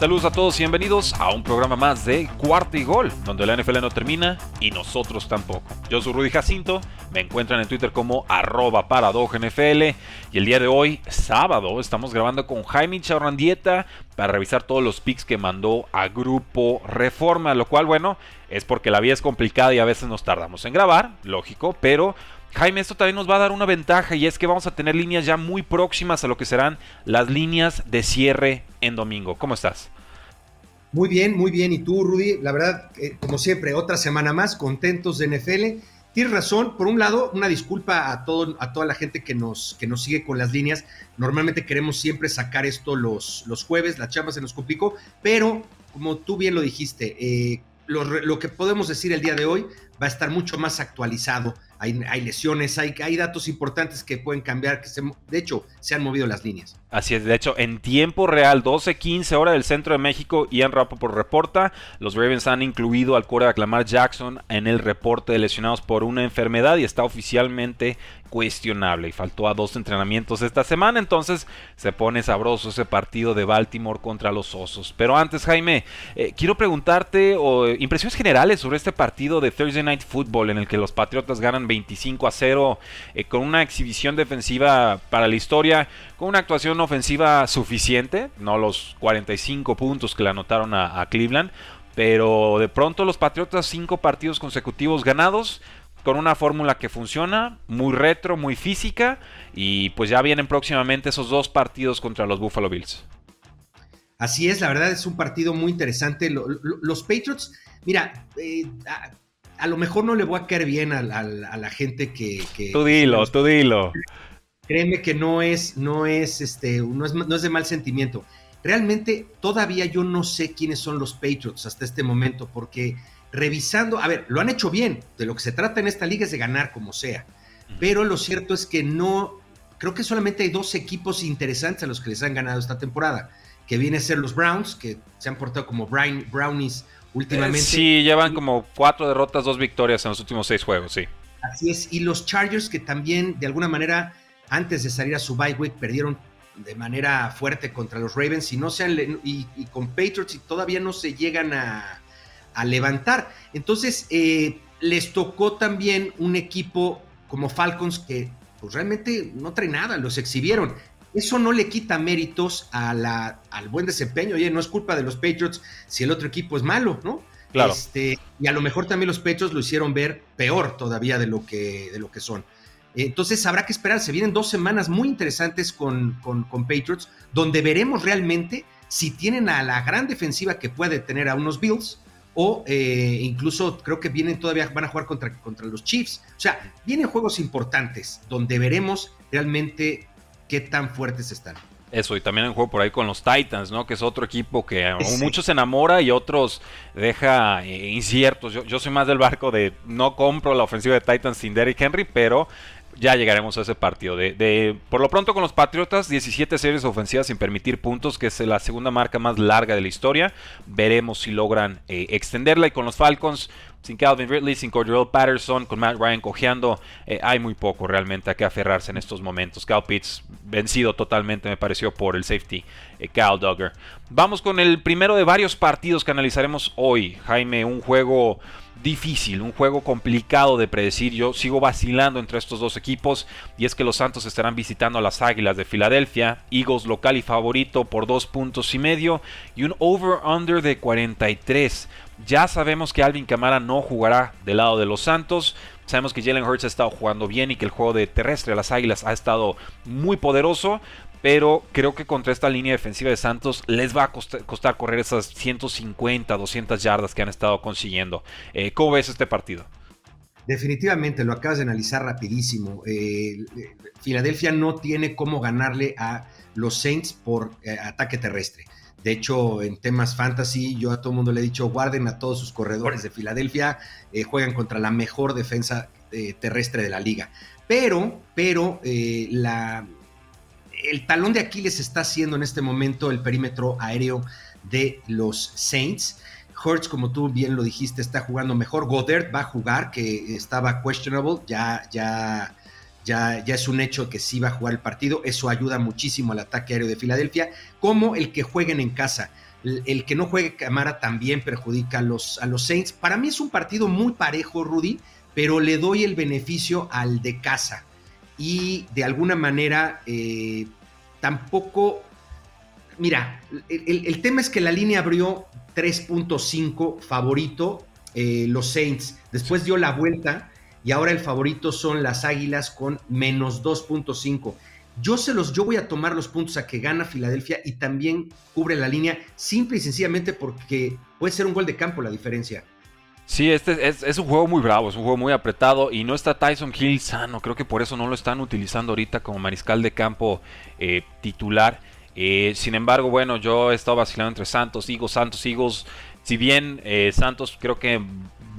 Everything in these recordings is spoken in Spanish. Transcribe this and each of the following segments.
Saludos a todos y bienvenidos a un programa más de Cuarto y Gol, donde la NFL no termina y nosotros tampoco. Yo soy Rudy Jacinto, me encuentran en Twitter como arroba NFL y el día de hoy, sábado, estamos grabando con Jaime Chaurrandieta para revisar todos los picks que mandó a Grupo Reforma, lo cual, bueno, es porque la vida es complicada y a veces nos tardamos en grabar, lógico, pero Jaime, esto también nos va a dar una ventaja y es que vamos a tener líneas ya muy próximas a lo que serán las líneas de cierre en domingo. ¿Cómo estás? Muy bien, muy bien. ¿Y tú, Rudy? La verdad, eh, como siempre, otra semana más, contentos de NFL. Tienes razón, por un lado, una disculpa a, todo, a toda la gente que nos, que nos sigue con las líneas. Normalmente queremos siempre sacar esto los, los jueves, la chamba se nos complicó, pero como tú bien lo dijiste, eh, lo, que podemos decir el día de hoy va a estar mucho más actualizado. Hay, lesiones, hay, hay, datos importantes que pueden cambiar, que de hecho se han movido las líneas. Así es, de hecho, en tiempo real, 12-15 hora del centro de México, Ian Rappaport reporta, los Ravens han incluido al de Lamar Jackson en el reporte de lesionados por una enfermedad y está oficialmente cuestionable y faltó a dos entrenamientos esta semana, entonces se pone sabroso ese partido de Baltimore contra los Osos. Pero antes, Jaime, eh, quiero preguntarte o, impresiones generales sobre este partido de Thursday Night Football en el que los Patriotas ganan 25 a 0 eh, con una exhibición defensiva para la historia, con una actuación ofensiva suficiente, no los 45 puntos que le anotaron a, Cleveland, pero de pronto los Patriotas cinco partidos consecutivos ganados, con una fórmula que funciona, muy retro, muy física, y pues ya vienen próximamente esos dos partidos contra los Buffalo Bills. Así es, la verdad es un partido muy interesante. los Patriots, mira, eh, a, lo mejor no le voy a caer bien a, la gente que, Tú dilo, tú dilo. Créeme que no es, no es, este, no es, no es de mal sentimiento. Realmente todavía yo no sé quiénes son los Patriots hasta este momento, porque revisando, a ver, lo han hecho bien, de lo que se trata en esta liga es de ganar como sea, pero lo cierto es que no, creo que solamente hay dos equipos interesantes a los que les han ganado esta temporada, que viene a ser los Browns, que se han portado como Brownies últimamente. Sí, llevan como cuatro derrotas, dos victorias en los últimos seis juegos, sí. Así es, y los Chargers que también de alguna manera antes de salir a su bye week perdieron de manera fuerte contra los Ravens y no sean y con Patriots y todavía no se llegan a, a levantar. Entonces, eh, les tocó también un equipo como Falcons que pues realmente no trae nada, los exhibieron. Eso no le quita méritos a la, al buen desempeño. Oye, no es culpa de los Patriots si el otro equipo es malo, ¿no? Claro. Este, y a lo mejor también los Patriots lo hicieron ver peor todavía de lo que, de lo que son. Entonces habrá que esperar. Se vienen dos semanas muy interesantes con, con, con Patriots, donde veremos realmente si tienen a la gran defensiva que puede tener a unos Bills o eh, incluso creo que vienen todavía, van a jugar contra, contra los Chiefs. O sea, vienen juegos importantes donde veremos realmente qué tan fuertes están. Eso, y también en juego por ahí con los Titans, ¿no? Que es otro equipo que muchos se enamora y otros deja eh, inciertos. Yo, yo soy más del barco de no compro la ofensiva de Titans sin Derrick Henry, pero ya llegaremos a ese partido. De, por lo pronto con los Patriotas, 17 series ofensivas sin permitir puntos, que es la segunda marca más larga de la historia. Veremos si logran eh, extenderla. Y con los Falcons, sin Calvin Ridley, sin Cordell Patterson, con Matt Ryan cojeando, eh, hay muy poco realmente a que aferrarse en estos momentos. Cal Pitts vencido totalmente, me pareció, por el safety eh, Cal Duggar. Vamos con el primero de varios partidos que analizaremos hoy. Jaime, un juego difícil, un juego complicado de predecir. Yo sigo vacilando entre estos dos equipos y es que los Santos estarán visitando a las Águilas de Filadelfia, Eagles local y favorito por dos puntos y medio y un over-under de 43. Ya sabemos que Alvin Camara no jugará del lado de los Santos. Sabemos que Jalen Hurts ha estado jugando bien y que el juego de terrestre a las Águilas ha estado muy poderoso. Pero creo que contra esta línea defensiva de Santos les va a costar, correr esas 150, 200 yardas que han estado consiguiendo. Eh, ¿Cómo ves este partido? Definitivamente, lo acabas de analizar rapidísimo. Eh, Filadelfia no tiene cómo ganarle a los Saints por eh, ataque terrestre. De hecho, en temas fantasy, yo a todo el mundo le he dicho, guarden a todos sus corredores de Filadelfia, juegan contra la mejor defensa terrestre de la liga. Pero, pero, la, el talón de Aquiles está haciendo en este momento el perímetro aéreo de los Saints. Hurts, como tú bien lo dijiste, está jugando mejor. Goddard va a jugar, que estaba questionable, ya, ya, ya, ya es un hecho que sí va a jugar el partido. Eso ayuda muchísimo al ataque aéreo de Filadelfia, como el que jueguen en casa. El, que no juegue Camara también perjudica a los, a los Saints. Para mí es un partido muy parejo, Rudy, pero le doy el beneficio al de casa y de alguna manera eh, tampoco, mira, el, tema es que la línea abrió 3.5 favorito eh, los Saints, después dio la vuelta y ahora el favorito son las Águilas con menos 2.5. Yo se los, yo voy a tomar los puntos a que gana Filadelfia y también cubre la línea, simple y sencillamente porque puede ser un gol de campo la diferencia. Sí, este es, un juego muy bravo, es un juego muy apretado y no está Tyson Hill sano, creo que por eso no lo están utilizando ahorita como mariscal de campo eh, titular. Eh, sin embargo, bueno, yo he estado vacilando entre Santos, Eagles, Santos, Eagles. Si bien eh, Santos creo que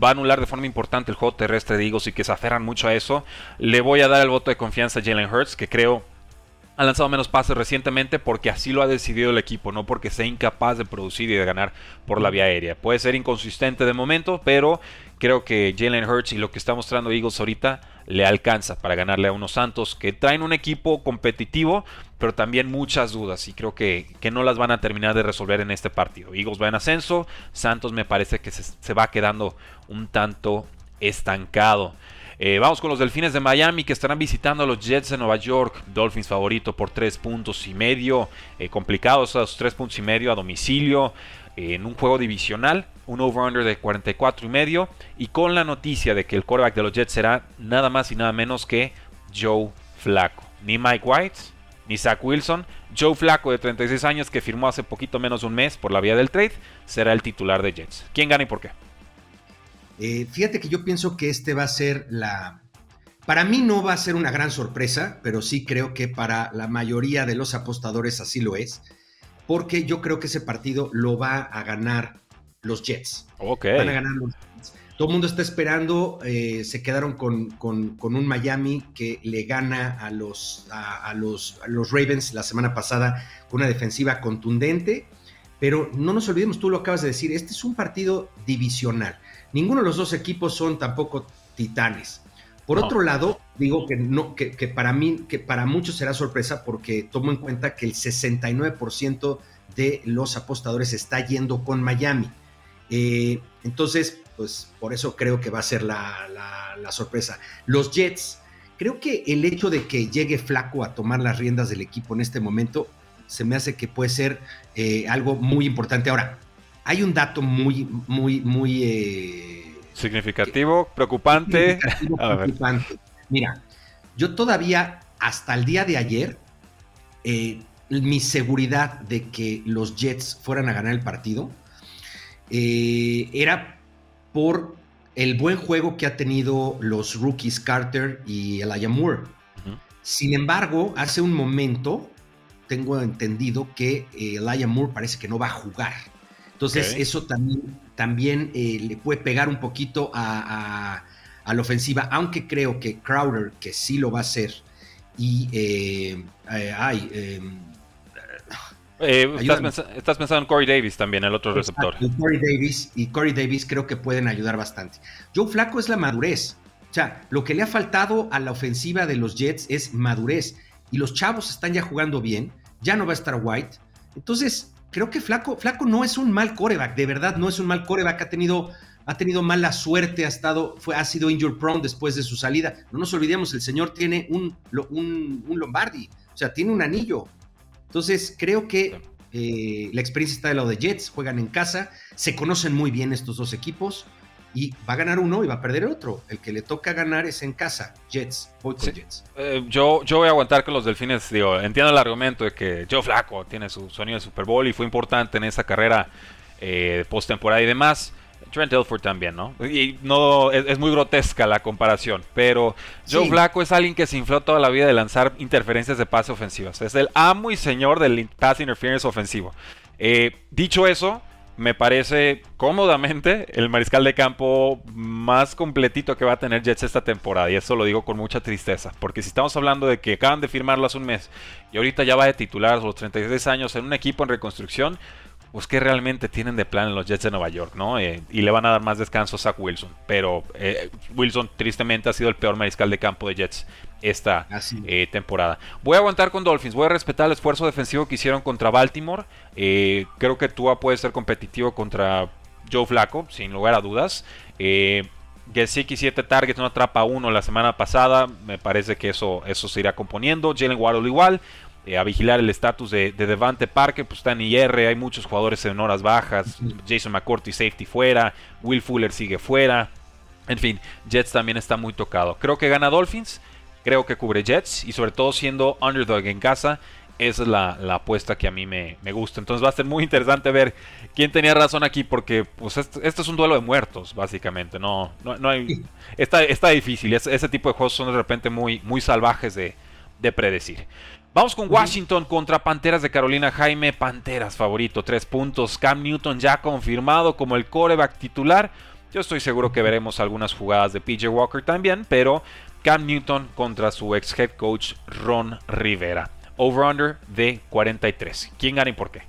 va a anular de forma importante el juego terrestre de Eagles y que se aferran mucho a eso, le voy a dar el voto de confianza a Jalen Hurts, que creo ha lanzado menos pases recientemente porque así lo ha decidido el equipo, no porque sea incapaz de producir y de ganar por la vía aérea. Puede ser inconsistente de momento, pero creo que Jalen Hurts y lo que está mostrando Eagles ahorita le alcanza para ganarle a unos Santos que traen un equipo competitivo, pero también muchas dudas y creo que, que no las van a terminar de resolver en este partido. Eagles va en ascenso, Santos me parece que se va quedando un tanto estancado. Eh, vamos con los Delfines de Miami que estarán visitando a los Jets de Nueva York. Dolphins favorito por tres puntos y medio. Eh, complicados esos tres puntos y medio a domicilio. Eh, en un juego divisional. Un over-under de 44 y medio. Y con la noticia de que el quarterback de los Jets será nada más y nada menos que Joe Flaco. Ni Mike White, ni Zach Wilson. Joe Flaco de 36 años que firmó hace poquito menos de un mes por la vía del trade. Será el titular de Jets. ¿Quién gana y por qué? Eh, fíjate que yo pienso que este va a ser la... Para mí no va a ser una gran sorpresa, pero sí creo que para la mayoría de los apostadores así lo es, porque yo creo que ese partido lo va a ganar los Jets. Ok. Van a ganar los Jets. Todo el mundo está esperando, eh, se quedaron con, un Miami que le gana a los, a, los, a los Ravens la semana pasada con una defensiva contundente, pero no nos olvidemos, tú lo acabas de decir, este es un partido divisional. Ninguno de los dos equipos son tampoco titanes. Por otro lado, digo que, no, que, para mí, que para muchos será sorpresa porque tomo en cuenta que el 69% de los apostadores está yendo con Miami. Eh, entonces, pues por eso creo que va a ser la, sorpresa. Los Jets, creo que el hecho de que llegue Flaco a tomar las riendas del equipo en este momento, se me hace que puede ser eh, algo muy importante. Ahora, hay un dato muy, muy, muy... Eh, significativo, preocupante. Mira, yo todavía, hasta el día de ayer, eh, mi seguridad de que los Jets fueran a ganar el partido eh, era por el buen juego que ha tenido los rookies Carter y Elijah Moore. Sin embargo, hace un momento tengo entendido que Elijah Moore parece que no va a jugar. Entonces, eso también, también eh, le puede pegar un poquito a, la ofensiva, aunque creo que Crowder, que sí lo va a hacer, y eh, eh, ay, em, estás, pensando, en Corey Davis también, el otro receptor. Corey Davis y Corey Davis creo que pueden ayudar bastante. Joe Flaco es la madurez. O sea, lo que le ha faltado a la ofensiva de los Jets es madurez. Y los chavos están ya jugando bien. Ya no va a estar White. Entonces, creo que Flaco, Flaco no es un mal coreback, de verdad no es un mal coreback, ha tenido, ha tenido mala suerte, ha, estado, fue, ha sido injured prone después de su salida. No nos olvidemos, el señor tiene un, un, Lombardi, o sea, tiene un anillo. Entonces, creo que eh, la experiencia está de lado de Jets, juegan en casa, se conocen muy bien estos dos equipos. Y va a ganar uno y va a perder el otro. El que le toca ganar es en casa, Jets. Voy con Jets. Eh, yo, yo voy a aguantar que los Delfines, digo, entiendo el argumento de que Joe Flaco tiene su sonido de Super Bowl y fue importante en esa carrera eh, postemporada y demás. Trent Dilford también, ¿no? Y no es, muy grotesca la comparación, pero Joe Flaco es alguien que se infló toda la vida de lanzar interferencias de pase ofensivas. Es el amo y señor del pass interference ofensivo. Eh, dicho eso, me parece cómodamente el mariscal de campo más completito que va a tener Jets esta temporada. Y eso lo digo con mucha tristeza. Porque si estamos hablando de que acaban de firmarlo hace un mes y ahorita ya va de titular a los 36 años en un equipo en reconstrucción, pues qué realmente tienen de plan en los Jets de Nueva York, ¿no? Eh, y le van a dar más descanso a Zach Wilson. Pero eh, Wilson tristemente ha sido el peor mariscal de campo de Jets esta eh, temporada. Voy a aguantar con Dolphins, voy a respetar el esfuerzo defensivo que hicieron contra Baltimore. creo que Tua puede ser competitivo contra Joe Flaco, sin lugar a dudas. Eh, Gesicki 7 targets, no atrapa uno la semana pasada. Me parece que eso, eso se irá componiendo. Jalen Waddle igual. Eh, a vigilar el estatus de, Devante Parker, pues está en IR, hay muchos jugadores en horas bajas, Jason McCourty safety fuera, Will Fuller sigue fuera, en fin, Jets también está muy tocado. Creo que gana Dolphins, creo que cubre Jets y sobre todo siendo underdog en casa, esa es la, apuesta que a mí me, gusta. Entonces va a ser muy interesante ver quién tenía razón aquí, porque pues esto, es un duelo de muertos, básicamente. No, no, hay. Está, está difícil. ese tipo de juegos son de repente muy, muy salvajes de, de predecir. Vamos con Washington contra Panteras de Carolina. Jaime Panteras favorito, tres puntos. Cam Newton ya confirmado como el coreback titular. Yo estoy seguro que veremos algunas jugadas de PJ Walker también, pero Cam Newton contra su ex head coach Ron Rivera. Over-under de 43. ¿Quién gana y por qué?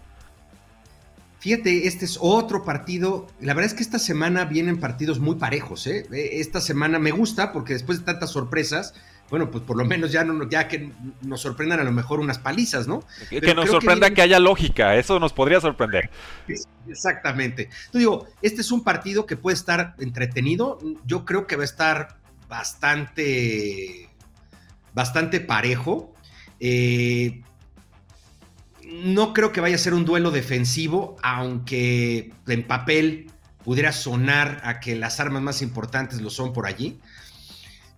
Fíjate, este es otro partido. La verdad es que esta semana vienen partidos muy parejos. ¿eh? Esta semana me gusta porque después de tantas sorpresas, bueno, pues por lo menos ya, no, ya que nos sorprendan a lo mejor unas palizas, ¿no? que nos sorprenda que, haya lógica, eso nos podría sorprender. Exactamente. Yo digo, este es un partido que puede estar entretenido, yo creo que va a estar bastante, bastante parejo. Eh, no creo que vaya a ser un duelo defensivo, aunque en papel pudiera sonar a que las armas más importantes lo son por allí.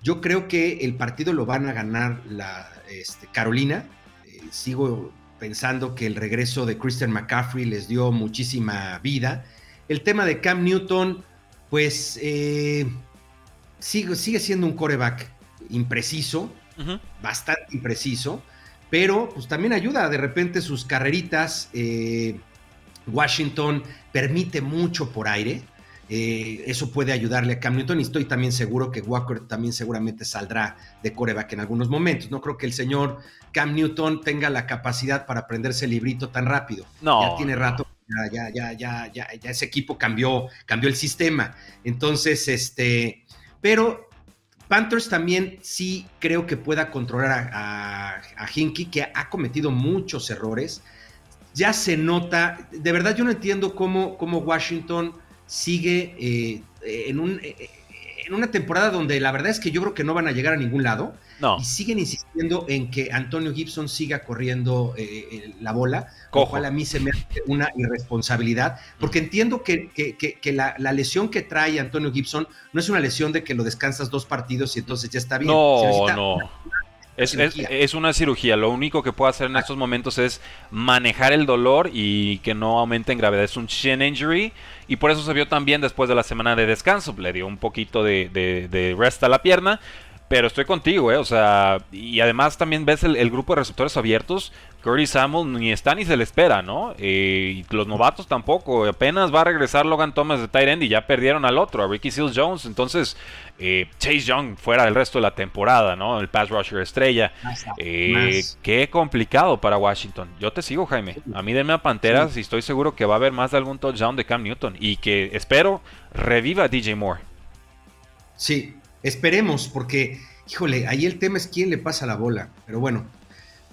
Yo creo que el partido lo van a ganar la este, Carolina. Eh, sigo pensando que el regreso de Christian McCaffrey les dio muchísima vida. El tema de Cam Newton, pues eh, sigue, sigue, siendo un coreback impreciso, bastante impreciso, pero pues también ayuda de repente sus carreritas. Eh, Washington permite mucho por aire. Eh, eso puede ayudarle a Cam Newton y estoy también seguro que Walker también seguramente saldrá de coreback en algunos momentos. No creo que el señor Cam Newton tenga la capacidad para aprenderse el librito tan rápido. No. Ya tiene rato, ya, ya, ya, ya, ya, ese equipo cambió, cambió el sistema. Entonces, este, pero Panthers también sí creo que pueda controlar a, a, que ha cometido muchos errores. Ya se nota, de verdad yo no entiendo cómo, cómo Washington sigue eh, en, un, eh, en una temporada donde la verdad es que yo creo que no van a llegar a ningún lado. No. Y siguen insistiendo en que Antonio Gibson siga corriendo eh, la bola, lo cual a mí se me hace una irresponsabilidad, porque entiendo que, la, lesión que trae Antonio Gibson no es una lesión de que lo descansas dos partidos y entonces ya está bien. No, no. Es, una cirugía. Lo único que puede hacer en estos momentos es manejar el dolor y que no aumente en gravedad. Es un shin injury y por eso se vio también después de la semana de descanso. Le dio un poquito de, de rest a la pierna. Pero estoy contigo, ¿eh? O sea, y además también ves el, grupo de receptores abiertos. Curry Samuel ni está ni se le espera, ¿no? Eh, y los novatos tampoco. Apenas va a regresar Logan Thomas de tight end y ya perdieron al otro, a Ricky Seals Jones. Entonces, eh, Chase Young fuera del resto de la temporada, ¿no? El pass rusher estrella. Eh, qué complicado para Washington. Yo te sigo, Jaime. A mí denme a Panteras y estoy seguro que va a haber más de algún touchdown de Cam Newton. Y que espero reviva DJ Moore. Sí, Esperemos, porque, híjole, ahí el tema es quién le pasa la bola. Pero bueno,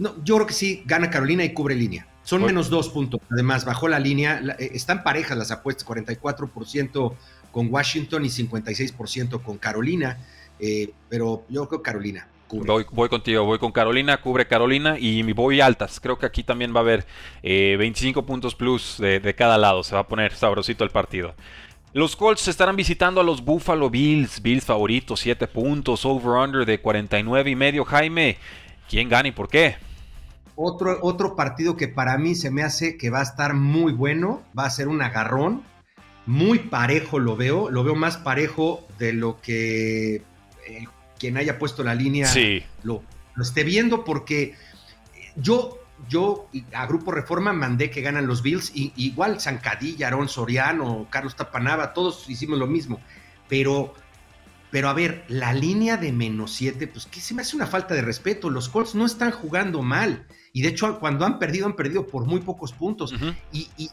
no, yo creo que sí, gana Carolina y cubre línea. Son menos dos puntos. Además, bajó la línea. Eh, están parejas las apuestas, 44% con Washington y 56% con Carolina. Eh, pero yo creo Carolina. Voy, voy, contigo, voy con Carolina, cubre Carolina y voy altas. Creo que aquí también va a haber 25 eh, puntos plus de, de, cada lado. Se va a poner sabrosito el partido. Los Colts estarán visitando a los Buffalo Bills. Bills favoritos, 7 puntos, over-under de 49 y medio. Jaime, ¿quién gana y por qué? Otro, otro partido que para mí se me hace que va a estar muy bueno, va a ser un agarrón, muy parejo lo veo, lo veo más parejo de lo que eh, quien haya puesto la línea lo, lo esté viendo, porque yo yo a Grupo Reforma mandé que ganan los Bills, y, igual Zancadilla, Aaron Soriano, Carlos Tapanaba, todos hicimos lo mismo. Pero, pero a ver, la línea de menos 7, pues que se me hace una falta de respeto. Los Colts no están jugando mal. Y de hecho, cuando han perdido, han perdido por muy pocos puntos. y, y,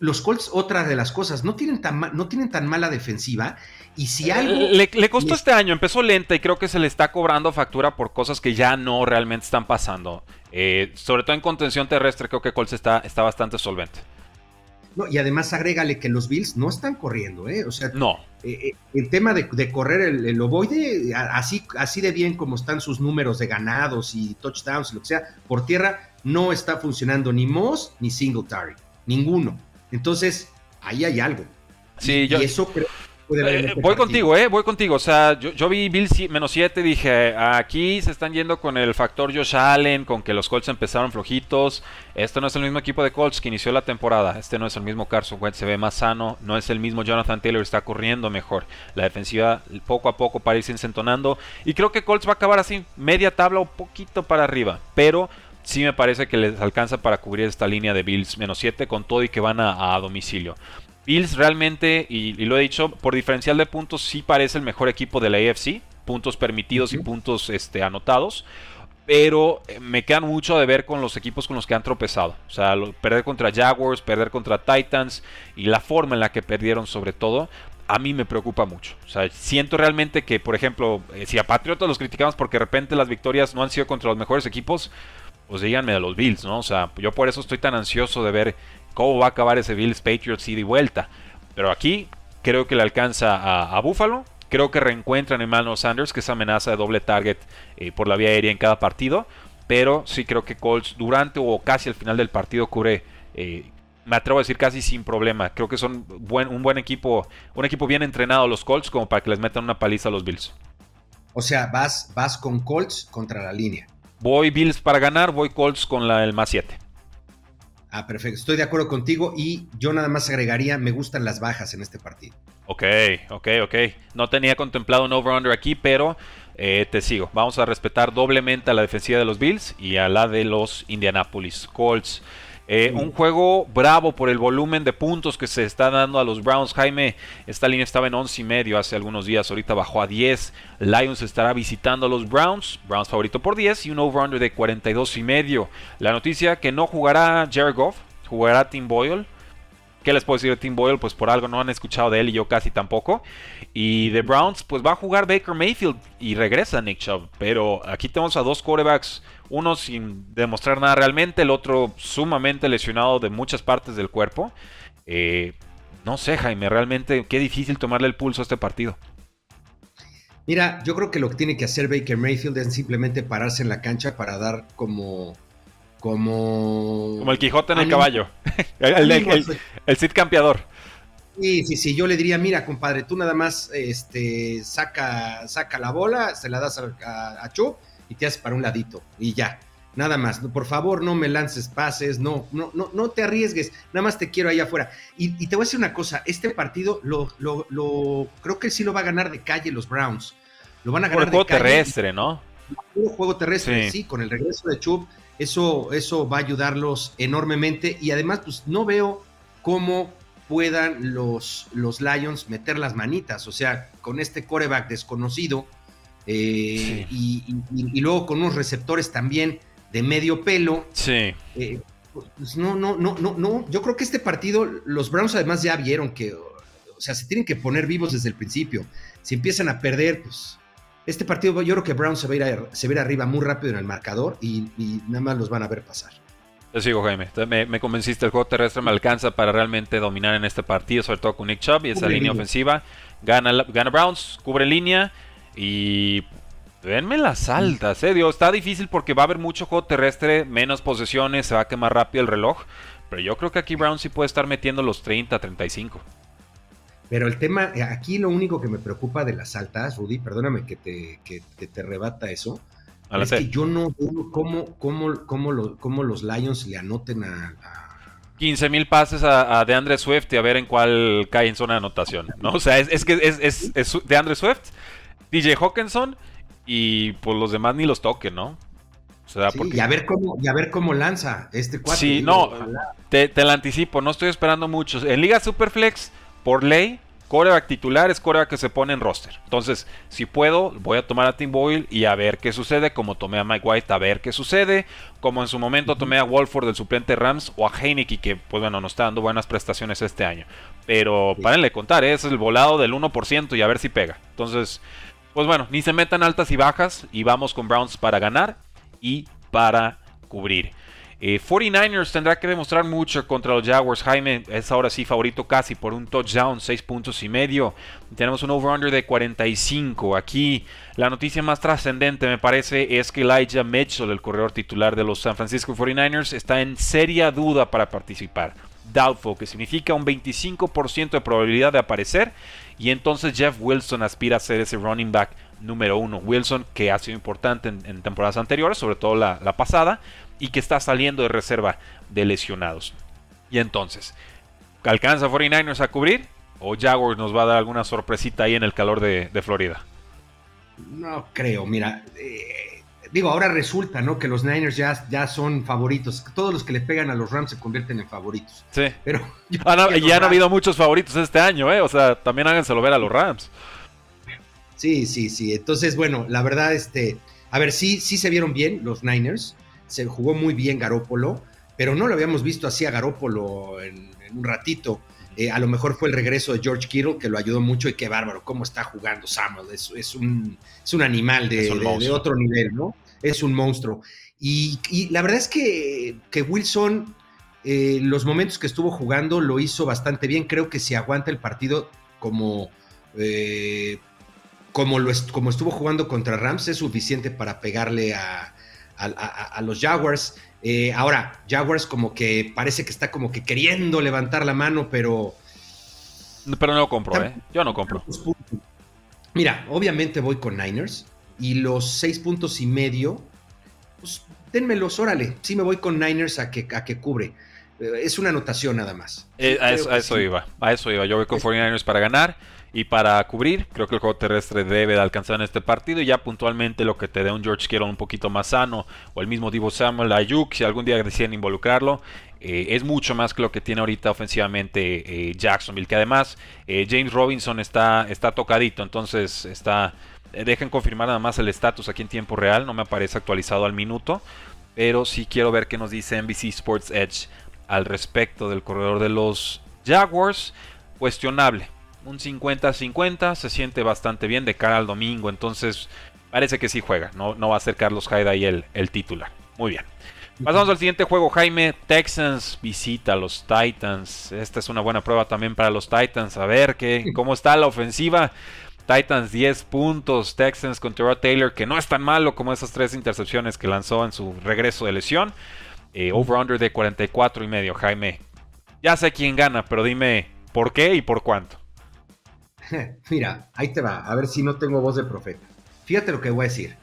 los Colts, otra de las cosas, no tienen tan, no tienen tan mala defensiva. Y si eh, algo. Le, costó este año, empezó lenta y creo que se le está cobrando factura por cosas que ya no realmente están pasando. Eh, sobre todo en contención terrestre, creo que Colts está, está bastante solvente. No, y además agrégale que los Bills no están corriendo, ¿eh? O sea, no. Eh, el tema de, correr el, el, ovoide, así, así de bien como están sus números de ganados y touchdowns, lo que sea, por tierra, no está funcionando ni Moss ni Singletary. Ninguno. Entonces, ahí hay algo. Sí, y, yo, eso creo eh, voy contigo, eh, voy contigo. O sea, yo, vi Bill menos 7, dije, aquí se están yendo con el factor Josh Allen, con que los Colts empezaron flojitos. Este no es el mismo equipo de Colts que inició la temporada. Este no es el mismo Carson Wentz, se ve más sano. No es el mismo Jonathan Taylor, está corriendo mejor. La defensiva poco a poco parece entonando. Y creo que Colts va a acabar así, media tabla o poquito para arriba. Pero sí me parece que les alcanza para cubrir esta línea de Bills menos 7 con todo y que van a, domicilio. Bills realmente, y, lo he dicho, por diferencial de puntos sí parece el mejor equipo de la AFC, puntos permitidos y puntos este, anotados, pero eh, me quedan mucho de ver con los equipos con los que han tropezado. O sea, perder contra Jaguars, perder contra Titans y la forma en la que perdieron sobre todo, a mí me preocupa mucho. O sea, siento realmente que, por ejemplo, eh, si a Patriotas los criticamos porque de repente las victorias no han sido contra los mejores equipos, pues díganme de los Bills, ¿no? O sea, yo por eso estoy tan ansioso de ver cómo va a acabar ese Bills Patriots y de vuelta. Pero aquí creo que le alcanza a, Buffalo. Creo que reencuentran a Emmanuel Sanders, que es amenaza de doble target eh, por la vía aérea en cada partido. Pero sí creo que Colts durante o casi al final del partido cubre, eh, me atrevo a decir casi sin problema. Creo que son un buen equipo, un equipo bien entrenado los Colts como para que les metan una paliza a los Bills. O sea, vas, vas con Colts contra la línea. Voy Bills para ganar, voy Colts con la, el más 7. Ah, perfecto. Estoy de acuerdo contigo y yo nada más agregaría, me gustan las bajas en este partido. Ok, ok, ok. No tenía contemplado un over-under aquí, pero eh, te sigo. Vamos a respetar doblemente a la defensiva de los Bills y a la de los Indianapolis Colts. Eh, un juego bravo por el volumen de puntos que se está dando a los Browns. Jaime, esta línea estaba en 11 y medio hace algunos días, ahorita bajó a 10. Lions estará visitando a los Browns, Browns favorito por 10 y un over-under de 42 y medio. La noticia que no jugará Jared Goff, jugará Tim Boyle. ¿Qué les puedo decir de Tim Boyle? Pues por algo no han escuchado de él y yo casi tampoco. Y de Browns, pues va a jugar Baker Mayfield y regresa Nick Chubb. Pero aquí tenemos a dos quarterbacks uno sin demostrar nada realmente, el otro sumamente lesionado de muchas partes del cuerpo. Eh, no sé, Jaime, realmente qué difícil tomarle el pulso a este partido. Mira, yo creo que lo que tiene que hacer Baker Mayfield es simplemente pararse en la cancha para dar como. Como. Como el Quijote en el caballo. el, el, Cid campeador. Sí, sí, sí. Yo le diría, mira, compadre, tú nada más este, saca, saca la bola, se la das a, a, a y te haces para un ladito y ya. Nada más, por favor no me lances pases, no, no, no, no te arriesgues, nada más te quiero allá afuera. Y, te voy a decir una cosa, este partido lo, lo, creo que sí lo va a ganar de calle los Browns. Lo van a ganar por juego terrestre, ¿no? Juego terrestre, sí. con el regreso de Chubb, eso, eso va a ayudarlos enormemente. Y además, pues no veo cómo puedan los, los Lions meter las manitas. O sea, con este coreback desconocido, eh, y, luego con unos receptores también de medio pelo. Sí. Eh, pues no, no, no, no, no. Yo creo que este partido, los Browns además ya vieron que, o sea, se tienen que poner vivos desde el principio. Si empiezan a perder, pues este partido, yo creo que Browns se va a ir, se va arriba muy rápido en el marcador y, nada más los van a ver pasar. Te sigo, Jaime. Me, convenciste, el juego terrestre me alcanza para realmente dominar en este partido, sobre todo con Nick Chubb y esa línea ofensiva. Gana, gana Browns, cubre línea y denme las altas, eh. Dios, está difícil porque va a haber mucho juego terrestre, menos posesiones, se va a quemar rápido el reloj. Pero yo creo que aquí Brown sí puede estar metiendo los 30, 35. Pero el tema, eh, aquí lo único que me preocupa de las altas, Rudy, perdóname que te, que, te rebata eso, es que yo no veo cómo, cómo, cómo, los Lions le anoten a... 15 mil pases a, DeAndre Swift y a ver en cuál cae en zona de anotación, ¿no? O sea, es, que es, es, es DeAndre Swift, DJ Hawkinson y pues los demás ni los toquen, ¿no? O sea, porque... y, a ver cómo, y a ver cómo lanza este cuate. Sí, no, te, te, lo anticipo, no estoy esperando mucho. En Liga Superflex, por ley, coreback titular es coreback que se pone en roster. Entonces, si puedo, voy a tomar a Tim Boyle y a ver qué sucede, como tomé a Mike White a ver qué sucede, como en su momento tomé a Wolford del suplente Rams o a Heineke, que pues bueno, nos está dando buenas prestaciones este año. Pero sí. párenle contar, ¿eh? es el volado del 1% y a ver si pega. Entonces, pues bueno, ni se metan altas y bajas y vamos con Browns para ganar y para cubrir. 49ers eh, tendrá que demostrar mucho contra los Jaguars. Jaime es ahora sí favorito casi por un touchdown, 6 puntos y medio. Tenemos un over-under de 45. Aquí la noticia más trascendente me parece es que Elijah Mitchell, el corredor titular de los San Francisco 49ers, está en seria duda para participar. Doubtful, que significa un 25% de probabilidad de aparecer. Y entonces Jeff Wilson aspira a ser ese running back número uno. Wilson, que ha sido importante en, temporadas anteriores, sobre todo la, pasada, y que está saliendo de reserva de lesionados. Y entonces, ¿alcanza 49ers a cubrir? ¿O Jaguars nos va a dar alguna sorpresita ahí en el calor de, Florida? No creo, mira. Eh, digo, ahora resulta, ¿no? Que los Niners ya, ya son favoritos. Todos los que le pegan a los Rams se convierten en favoritos. Sí. Pero ya han habido muchos favoritos este año, ¿eh? O sea, también háganselo ver a los Rams. Sí, sí, sí. Entonces, bueno, la verdad, este, a ver, sí, sí se vieron bien los Niners. Se jugó muy bien Garópolo, pero no lo habíamos visto así a Garópolo en, un ratito. Eh, a lo mejor fue el regreso de George Kittle que lo ayudó mucho y qué bárbaro, cómo está jugando Samuel. Es, un, es un animal de, otro nivel, ¿no? Es un monstruo. Y, la verdad es que, que Wilson, eh, los momentos que estuvo jugando, lo hizo bastante bien. Creo que si aguanta el partido como eh, como, lo como estuvo jugando contra Rams, es suficiente para pegarle a, los Jaguars. Eh, ahora, Jaguars como que parece que está como que queriendo levantar la mano, pero... Pero no lo compro, ¿eh? Yo no compro. Mira, obviamente voy con Niners y los seis puntos y medio, pues denmelos, órale. Sí me voy con Niners a que, a que cubre. Eh, es una anotación nada más. Eh, a, eso, iba, a eso iba. Yo voy con 49ers para ganar. Y para cubrir, creo que el juego terrestre debe de alcanzar en este partido. Y ya puntualmente lo que te dé un George Kittle un poquito más sano, o el mismo Divo Samuel, Ayuk, si algún día deciden involucrarlo, eh, es mucho más que lo que tiene ahorita ofensivamente eh, Jacksonville. Que además eh, James Robinson está, está tocadito, entonces está. Dejen confirmar nada más el estatus aquí en tiempo real, no me aparece actualizado al minuto. Pero sí quiero ver qué nos dice NBC Sports Edge al respecto del corredor de los Jaguars. Cuestionable, un 50-50, se siente bastante bien de cara al domingo, entonces parece que sí juega, no, no va a ser Carlos Hyde ahí el, el titular. Muy bien. Pasamos al siguiente juego, Jaime. Texans visita a los Titans. Esta es una buena prueba también para los Titans. A ver qué, cómo está la ofensiva. Titans 10 puntos. Texans con Terrell Taylor, que no es tan malo como esas tres intercepciones que lanzó en su regreso de lesión. Eh, over-under de 44 y medio, Jaime. Ya sé quién gana, pero dime por qué y por cuánto. Mira, ahí te va, a ver si no tengo voz de profeta. Fíjate lo que voy a decir.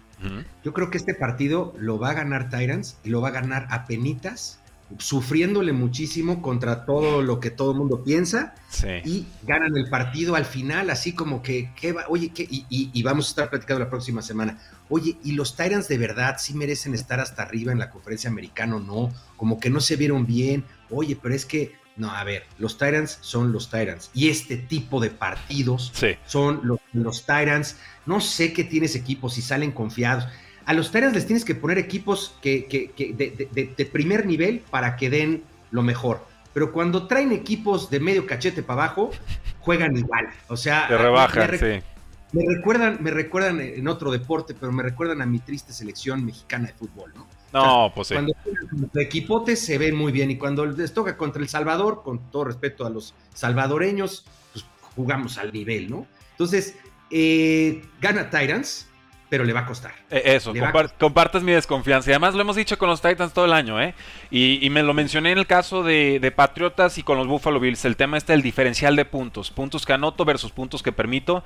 Yo creo que este partido lo va a ganar Tyrants y lo va a ganar a penitas, sufriéndole muchísimo contra todo lo que todo el mundo piensa. Y ganan el partido al final, así como que, va, oye, y, vamos a estar platicando la próxima semana. Oye, ¿y los Tyrants de verdad sí merecen estar hasta arriba en la conferencia americana o no? Como que no se vieron bien. Oye, pero es que no, a ver, los Tyrants son los Tyrants. Y este tipo de partidos son los, los, Tyrants. No sé qué tienes equipos si salen confiados. A los Tyrants les tienes que poner equipos que, de, primer nivel para que den lo mejor. Pero cuando traen equipos de medio cachete para abajo, juegan igual. O sea, Te rebajan, sí. Me recuerdan, me recuerdan en otro deporte, pero me recuerdan a mi triste selección mexicana de fútbol, ¿no? No, pues sí. Cuando los equipotes se ven muy bien y cuando les toca contra El Salvador, con todo respeto a los salvadoreños, pues jugamos al nivel, ¿no? Entonces, eh, gana Tyrants, pero le va a costar. Eh, eso, compartes mi desconfianza. Y además lo hemos dicho con los Titans todo el año, ¿eh? Y, me lo mencioné en el caso de, Patriotas y con los Buffalo Bills. El tema está el diferencial de puntos. Puntos que anoto versus puntos que permito.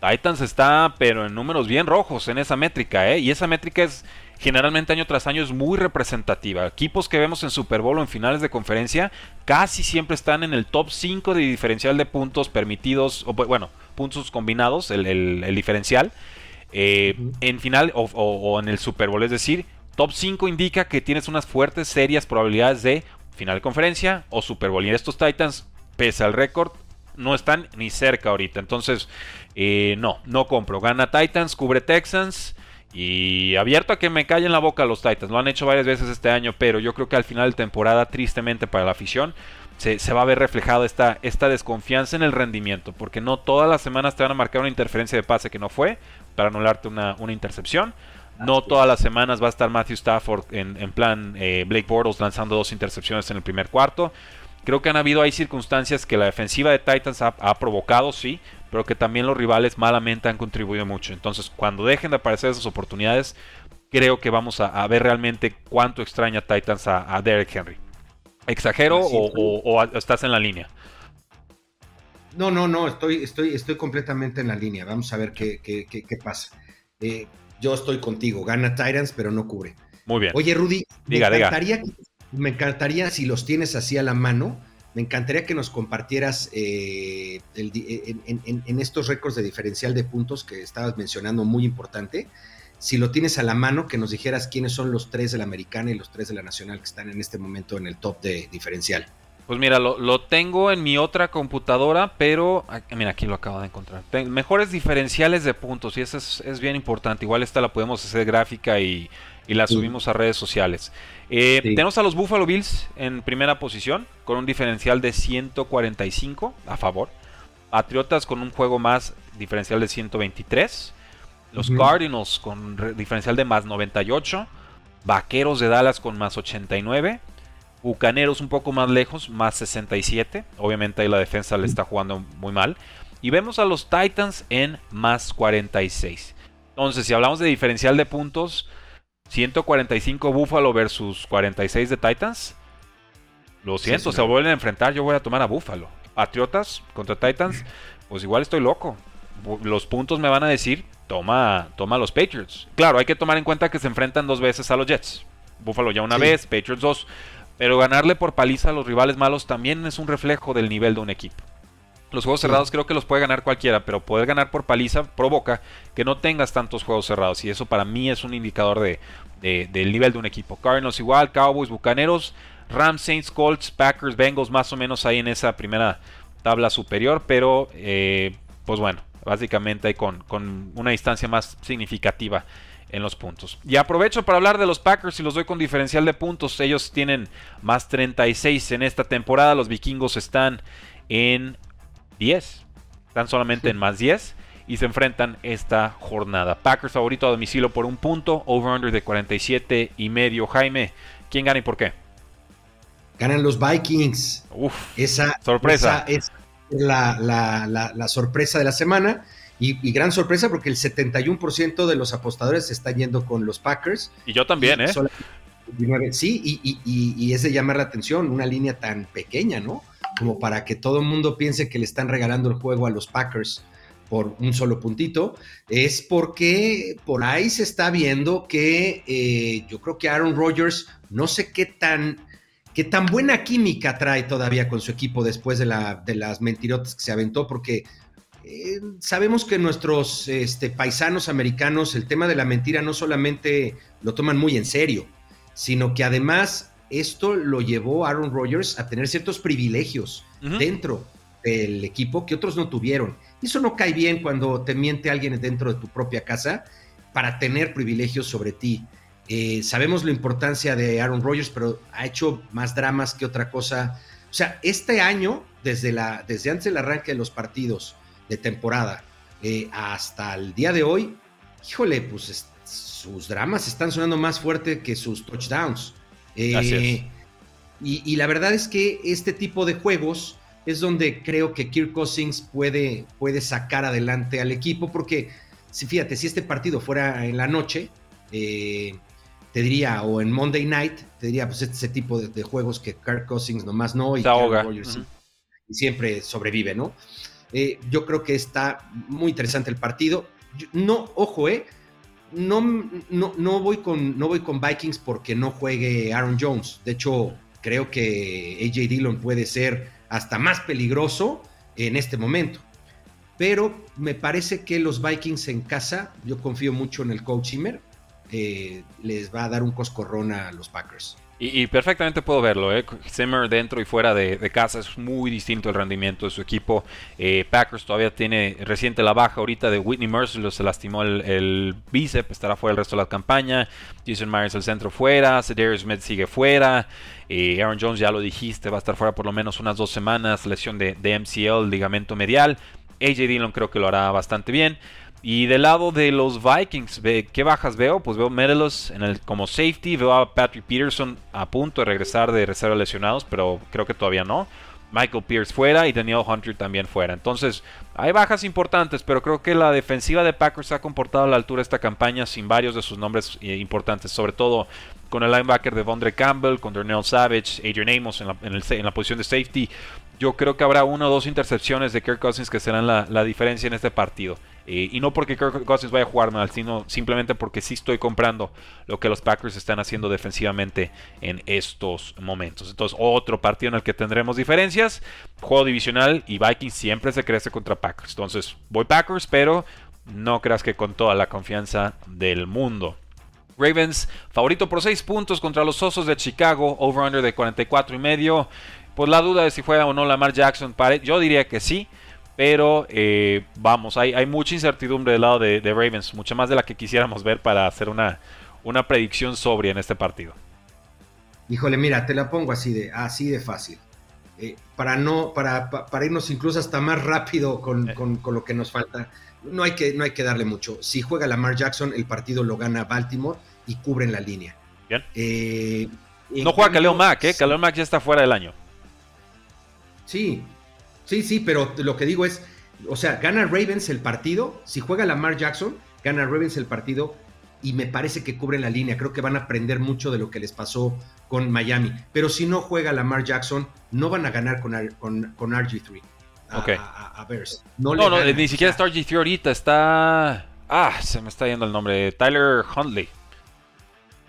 Titans está, pero en números bien rojos en esa métrica, ¿eh? Y esa métrica es generalmente año tras año es muy representativa. Equipos que vemos en Super Bowl o en finales de conferencia casi siempre están en el top 5 de diferencial de puntos permitidos, o bueno, puntos combinados, el diferencial. Eh, en final o, en el Super Bowl. Es decir, top 5 indica que tienes unas fuertes, serias probabilidades de final de conferencia o Super Bowl. Y estos Titans, pese al récord, no están ni cerca ahorita. Entonces, eh, no, no compro. Gana Titans, cubre Texans. Y abierto a que me callen la boca los Titans. Lo han hecho varias veces este año, pero yo creo que al final de temporada, tristemente para la afición, se, va a ver reflejada esta, esta desconfianza en el rendimiento. Porque no todas las semanas te van a marcar una interferencia de pase que no fue para anularte una, intercepción. No todas las semanas va a estar Matthew Stafford en, plan eh, Blake Bortles lanzando dos intercepciones en el primer cuarto. Creo que han habido ahí circunstancias que la defensiva de Titans ha, provocado, sí, pero que también los rivales malamente han contribuido mucho. Entonces, cuando dejen de aparecer esas oportunidades, creo que vamos a, ver realmente cuánto extraña Titans a, Derek Henry. ¿Exagero o, estás en la línea? No, no, no, estoy, estoy, estoy completamente en la línea. Vamos a ver qué, qué, qué, pasa. Eh, yo estoy contigo. Gana Tyrants, pero no cubre. Muy bien. Oye, Rudy, me, encantaría, me encantaría, si los tienes así a la mano, me encantaría que nos compartieras eh, en, estos récords de diferencial de puntos que estabas mencionando, muy importante. Si lo tienes a la mano, que nos dijeras quiénes son los tres de la americana y los tres de la nacional que están en este momento en el top de diferencial. Pues mira, lo, tengo en mi otra computadora, pero mira, aquí lo acabo de encontrar. mejores diferenciales de puntos, y eso es, bien importante. Igual esta la podemos hacer gráfica y, la subimos a redes sociales. Eh, tenemos a los Buffalo Bills en primera posición, con un diferencial de 145 a favor. Patriotas con un juego más diferencial de 123. Los Cardinals con diferencial de más 98. Vaqueros de Dallas con más 89. Bucaneros un poco más lejos, más 67. Obviamente ahí la defensa le está jugando muy mal. Y vemos a los Titans en más 46. Entonces, si hablamos de diferencial de puntos, 145 Buffalo versus 46 de Titans. Lo siento, se vuelven a enfrentar. Yo voy a tomar a Buffalo. Patriotas contra Titans, pues igual estoy loco. Los puntos me van a decir, toma, toma los Patriots. Claro, hay que tomar en cuenta que se enfrentan dos veces a los Jets. Buffalo ya una vez, Patriots dos. Pero ganarle por paliza a los rivales malos también es un reflejo del nivel de un equipo. Los juegos cerrados creo que los puede ganar cualquiera, pero poder ganar por paliza provoca que no tengas tantos juegos cerrados. Y eso para mí es un indicador de, del nivel de un equipo. Cardinals igual, Cowboys, Bucaneros, Rams, Saints, Colts, Packers, Bengals, más o menos ahí en esa primera tabla superior. Pero, eh, pues bueno, básicamente hay con, con una distancia más significativa en los puntos. Y aprovecho para hablar de los Packers y los doy con diferencial de puntos. Ellos tienen más 36 en esta temporada. Los vikingos están en 10. Están solamente en más 10. Y se enfrentan esta jornada. Packers favorito a domicilio por un punto. Over-under de 47 y medio. Jaime, ¿quién gana y por qué? Ganan los Vikings. Uf, esa sorpresa. es la, la sorpresa de la semana. Y, gran sorpresa porque el 71% de los apostadores se está yendo con los Packers. Y yo también, ¿eh? Sí, y, es de llamar la atención, una línea tan pequeña, ¿no? Como para que todo el mundo piense que le están regalando el juego a los Packers por un solo puntito, es porque por ahí se está viendo que eh, yo creo que Aaron Rodgers, no sé qué tan, qué tan buena química trae todavía con su equipo después de, la, de las mentirotas que se aventó, porque eh, sabemos que nuestros este, paisanos americanos el tema de la mentira no solamente lo toman muy en serio, sino que además esto lo llevó a Aaron Rodgers a tener ciertos privilegios dentro del equipo que otros no tuvieron. Y eso no cae bien cuando te miente alguien dentro de tu propia casa para tener privilegios sobre ti. Eh, sabemos la importancia de Aaron Rodgers, pero ha hecho más dramas que otra cosa. O sea, este año, desde, la, desde antes del arranque de los partidos, de temporada eh, hasta el día de hoy, híjole, pues sus dramas están sonando más fuerte que sus touchdowns. Eh, y, la verdad es que este tipo de juegos es donde creo que Kirk Cousins puede, puede sacar adelante al equipo, porque si fíjate, si este partido fuera en la noche, eh, te diría, o en Monday Night, te diría, pues este, ese tipo de, juegos que Kirk Cousins nomás no y, y siempre sobrevive, ¿no? Eh, yo creo que está muy interesante el partido. no, ojo, eh, no, no, no, voy con, no voy con Vikings porque no juegue Aaron Jones. De hecho, creo que AJ Dillon puede ser hasta más peligroso en este momento. Pero me parece que los Vikings en casa, yo confío mucho en el coach Zimmer, eh, les va a dar un coscorrón a los Packers. Y, perfectamente puedo verlo, ¿eh? Zimmer dentro y fuera de, casa es muy distinto el rendimiento de su equipo. Eh, Packers todavía tiene reciente la baja ahorita de Whitney Mercer, se lastimó el, bíceps, estará fuera el resto de la campaña. Jason Myers el centro fuera, Cedarius Smith sigue fuera. Eh, Aaron Jones ya lo dijiste, va a estar fuera por lo menos unas dos semanas, lesión de MCL, ligamento medial. AJ Dillon creo que lo hará bastante bien. Y del lado de los Vikings, ¿qué bajas veo? Pues veo Medelos en como safety, veo a Patrick Peterson a punto de regresar de reserva lesionados, pero creo que todavía no. Michael Pierce fuera y Daniel Hunter también fuera. Entonces, hay bajas importantes, pero creo que la defensiva de Packers ha comportado a la altura esta campaña sin varios de sus nombres eh, importantes, sobre todo con el linebacker de Vondre Campbell, con Darnell Savage, Adrian Amos en la, en la posición de safety. Yo creo que habrá una o dos intercepciones de Kirk Cousins que serán la, diferencia en este partido. Eh, y no porque Kirk Cousins vaya a jugar mal, sino simplemente porque sí estoy comprando lo que los Packers están haciendo defensivamente en estos momentos. Entonces, otro partido en el que tendremos diferencias. Juego divisional y Vikings siempre se crece contra Packers. Entonces, voy Packers, pero no creas que con toda la confianza del mundo. Ravens, favorito por 6 puntos contra los Osos de Chicago, over-under de 44 y medio pues la duda de si juega o no Lamar Jackson. Yo diría que sí, pero eh, vamos, hay, hay, mucha incertidumbre del lado de, Ravens, mucha más de la que quisiéramos ver para hacer una, una predicción sobria en este partido. Híjole, mira, te la pongo así de, así de fácil. Eh, para, no, para, para, irnos incluso hasta más rápido con, eh. con, con, lo que nos falta, no hay, que, no hay que darle mucho. Si juega Lamar Jackson, el partido lo gana Baltimore y cubren la línea. Bien. no juega Kaleo Mack, ¿eh? Kaleo Mack ya está fuera del año. Sí, sí, sí, pero lo que digo es, o sea, gana Ravens el partido, si juega Lamar Jackson, gana Ravens el partido y me parece que cubren la línea, creo que van a aprender mucho de lo que les pasó con Miami, pero si no juega Lamar Jackson, no van a ganar con, con, RG3. A, No, no, ni siquiera está RG3 ahorita, está... Ah, se me está yendo el nombre, Tyler Huntley.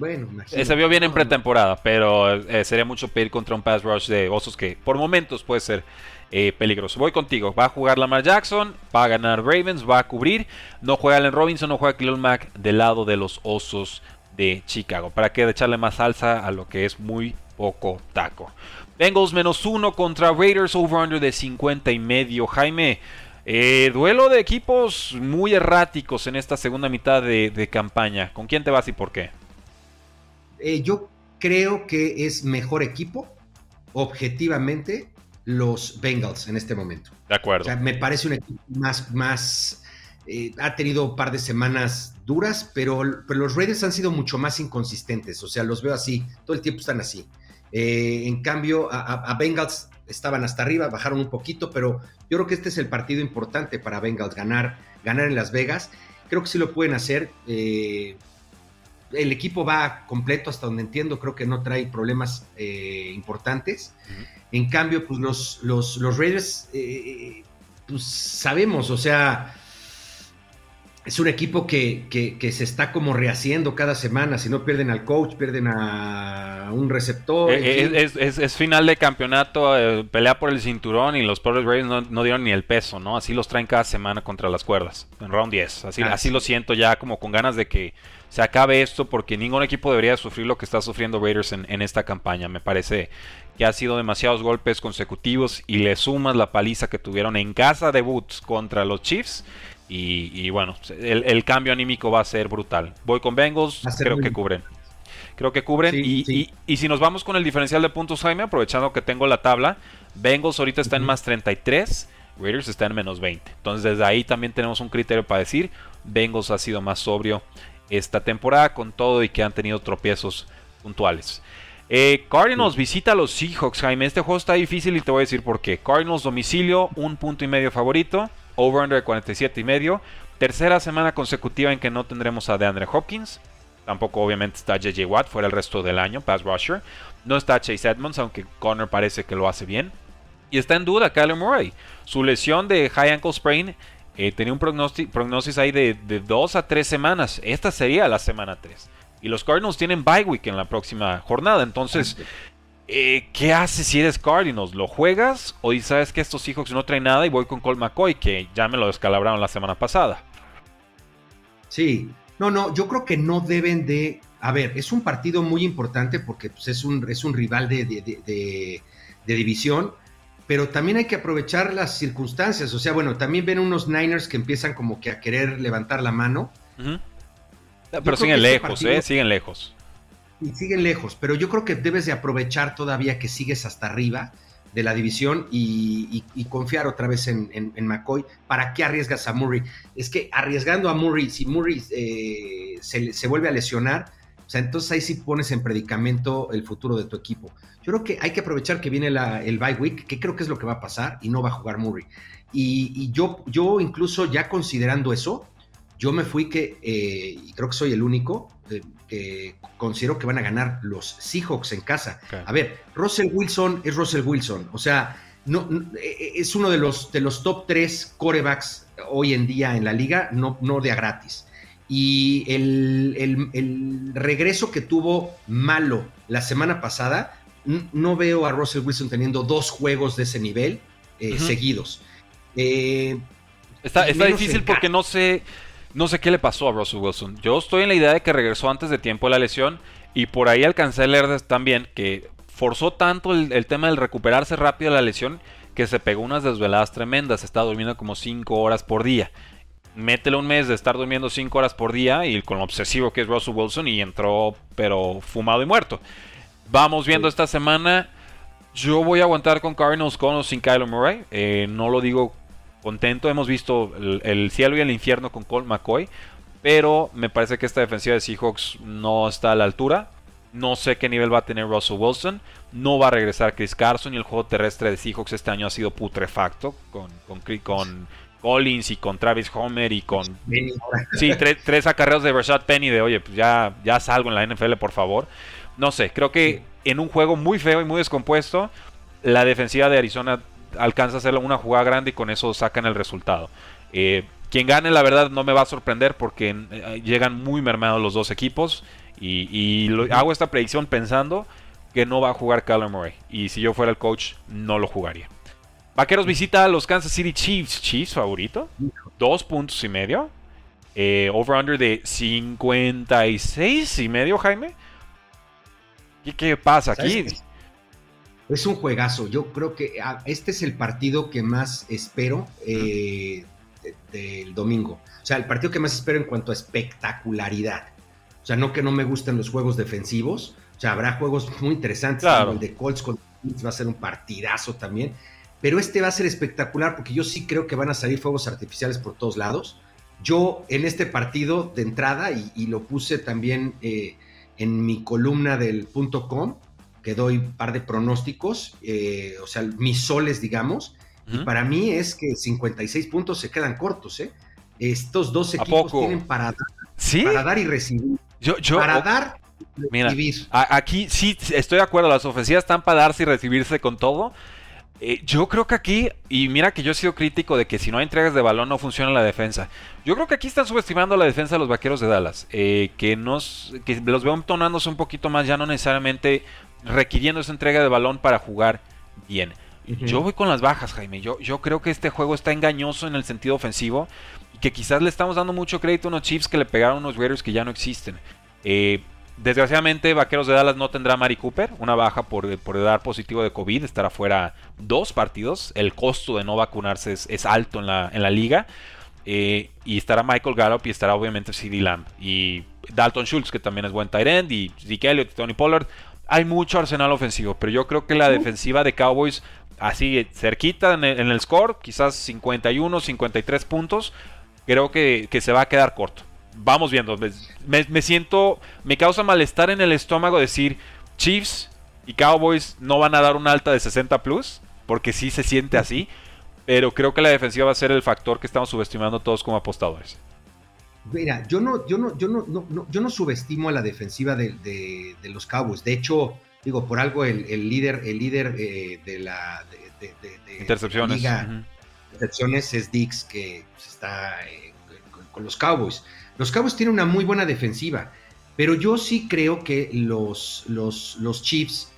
Bueno, imagínate. Se vio bien en pretemporada, pero eh, sería mucho pedir contra un pass rush de Osos que por momentos puede ser eh, peligroso. Voy contigo. Va a jugar Lamar Jackson, va a ganar Ravens, va a cubrir. No juega Allen Robinson, no juega Khalil Mack del lado de los Osos de Chicago. ¿Para qué echarle más salsa a lo que es muy poco taco? Bengals menos uno contra Raiders over-under de 50 y medio. Jaime, eh, duelo de equipos muy erráticos en esta segunda mitad de campaña. ¿Con quién te vas y por qué? Eh, yo creo que es mejor equipo, objetivamente, los Bengals en este momento. De acuerdo. me parece un equipo más, más eh, ha tenido un par de semanas duras, pero, los Raiders han sido mucho más inconsistentes. O sea, los veo así, todo el tiempo están así. Eh, en cambio, a, Bengals estaban hasta arriba, bajaron un poquito, pero yo creo que este es el partido importante para Bengals, ganar, ganar en Las Vegas. Creo que sí lo pueden hacer el equipo va completo hasta donde entiendo, creo que no trae problemas eh, importantes. En cambio, pues los, los, los Raiders, eh, pues sabemos, o sea, es un equipo que, que, se está como rehaciendo cada semana. Si no pierden al coach, pierden a un receptor. Eh, es, final de campeonato, pelea por el cinturón y los pobres Raiders no, dieron ni el peso, ¿no? Así los traen cada semana contra las cuerdas, en round 10. Así, así lo siento ya como con ganas de que se acabe esto porque ningún equipo debería sufrir lo que está sufriendo Raiders en, esta campaña. Me parece que ha sido demasiados golpes consecutivos y le sumas la paliza que tuvieron en casa de Boots contra los Chiefs. Y, bueno, el, cambio anímico va a ser brutal. Voy con Bengals, creo que cubren. Creo que cubren. y, y, si nos vamos con el diferencial de puntos, Jaime, aprovechando que tengo la tabla, Bengals ahorita está en más 33, Raiders está en menos 20. Entonces desde ahí también tenemos un criterio para decir, Bengals ha sido más sobrio esta temporada con todo y que han tenido tropiezos puntuales. Eh, Cardinals visita a los Seahawks, Jaime. Este juego está difícil y te voy a decir por qué. Cardinals domicilio, un punto y medio favorito. Over-under de 47 y medio. Tercera semana consecutiva en que no tendremos a DeAndre Hopkins. Tampoco obviamente está JJ Watt fuera el resto del año, pass rusher. No está Chase Edmonds, aunque Connor parece que lo hace bien. Y está en duda Kyler Murray. Su lesión de high ankle sprain eh, tenía un prognosis ahí de, de 2 a 3 semanas. Esta sería la semana 3. Y los Cardinals tienen bye week en la próxima jornada. Entonces, eh, ¿qué haces si eres Cardinals? ¿Lo juegas? ¿O sabes que estos Seahawks no traen nada y voy con Colt McCoy, que ya me lo descalabraron la semana pasada? Sí, no, no, yo creo que no deben de. A ver, es un partido muy importante porque pues, es, un, es un rival de, de, división, pero también hay que aprovechar las circunstancias. O sea, bueno, también ven unos Niners que empiezan como que a querer levantar la mano. Pero siguen este lejos, ¿eh? Siguen lejos. Y siguen lejos, pero yo creo que debes de aprovechar todavía que sigues hasta arriba de la división y, confiar otra vez en, McCoy. ¿Para qué arriesgas a Murray? Es que arriesgando a Murray, si Murray eh, se, vuelve a lesionar, o sea, entonces ahí sí pones en predicamento el futuro de tu equipo. Yo creo que hay que aprovechar que viene el bye week, que creo que es lo que va a pasar, y no va a jugar Murray. Y, yo, yo incluso ya considerando eso, yo me fui que, eh, y creo que soy el único, eh, que considero que van a ganar los Seahawks en casa. A ver, Russell Wilson es Russell Wilson, o sea, no, eh, es uno de los, de los top tres corebacks hoy en día en la liga, no, no de a gratis. Y el, regreso que tuvo malo la semana pasada, no veo a Russell Wilson teniendo dos juegos de ese nivel seguidos. está, está difícil porque no sé no sé qué le pasó a Russell Wilson. Yo estoy en la idea de que regresó antes de tiempo de la lesión y por ahí alcancé a leer también que forzó tanto el, tema del recuperarse rápido de la lesión que se pegó unas desveladas tremendas. Está durmiendo como 5 horas por día. Métele un mes de estar durmiendo 5 horas por día y con lo obsesivo que es Russell Wilson y entró pero fumado y muerto. Vamos viendo esta semana. Yo voy a aguantar con Cardinals con o sin Kyler Murray. Eh, no lo digo contento. Hemos visto el, cielo y el infierno con Colt McCoy. Pero me parece que esta defensiva de Seahawks no está a la altura. No sé qué nivel va a tener Russell Wilson. No va a regresar Chris Carson. Y el juego terrestre de Seahawks este año ha sido putrefacto. Con, con, Collins y con Travis Homer y con. Sí, tres acarreos de Rashad Penny de oye, pues ya, ya salgo en la NFL, por favor. No sé, creo que en un juego muy feo y muy descompuesto, la defensiva de Arizona alcanza a hacer una jugada grande y con eso sacan el resultado. Eh, quien gane, la verdad, no me va a sorprender porque eh, llegan muy mermados los dos equipos. Y, hago esta predicción pensando que no va a jugar Kyler Murray. Y si yo fuera el coach, no lo jugaría. Vaqueros visita a los Kansas City Chiefs. Chiefs favorito. Dos puntos y medio. Eh, over-under de 56 y medio, Jaime. ¿Qué, qué pasa aquí? Es un juegazo. Yo creo que ah, este es el partido que más espero eh, del domingo. O sea, el partido que más espero en cuanto a espectacularidad. O sea, no que no me gusten los juegos defensivos. O sea, habrá juegos muy interesantes. Como el de Colts con va a ser un partidazo también. Pero este va a ser espectacular porque yo sí creo que van a salir fuegos artificiales por todos lados. Yo en este partido de entrada, y, lo puse también eh, en mi columna del punto .com, que doy un par de pronósticos, eh, o sea, mis soles, digamos, y para mí es que 56 puntos se quedan cortos, ¿eh? Estos dos equipos tienen para dar, para dar y recibir. Yo, yo, para dar y recibir. aquí sí estoy de acuerdo, las ofensivas están para darse y recibirse con todo. Eh, yo creo que aquí, y mira que yo he sido crítico de que si no hay entregas de balón no funciona la defensa. Yo creo que aquí están subestimando la defensa de los vaqueros de Dallas. Eh, que, nos, que los veo tonándose un poquito más, ya no necesariamente requiriendo esa entrega de balón para jugar bien. Yo voy con las bajas, Jaime. Yo, yo creo que este juego está engañoso en el sentido ofensivo y que quizás le estamos dando mucho crédito a unos Chiefs que le pegaron unos Raiders que ya no existen. Eh, desgraciadamente, Vaqueros de Dallas no tendrá a Mari Cooper, una baja por, por dar positivo de COVID, estará fuera dos partidos. El costo de no vacunarse es, alto en la, en la liga. Eh, y estará Michael Gallup y estará obviamente CD Lamb. Y Dalton Schultz, que también es buen tight end. Y Zeke Elliott y Tony Pollard hay mucho arsenal ofensivo, pero yo creo que la defensiva de Cowboys, así cerquita en el, score, quizás 51, 53 puntos, creo que, se va a quedar corto. Vamos viendo, me, siento, me causa malestar en el estómago decir Chiefs y Cowboys no van a dar un alta de 60 plus, porque sí se siente así, pero creo que la defensiva va a ser el factor que estamos subestimando todos como apostadores. Mira, yo no, yo no, yo no, no, yo no subestimo a la defensiva de, los Cowboys. De hecho, digo, por algo el, líder, el líder eh, de la de, intercepciones. liga, intercepciones es Dix, que pues, está eh, con, los Cowboys. Los Cowboys tienen una muy buena defensiva, pero yo sí creo que los, los, los Chiefs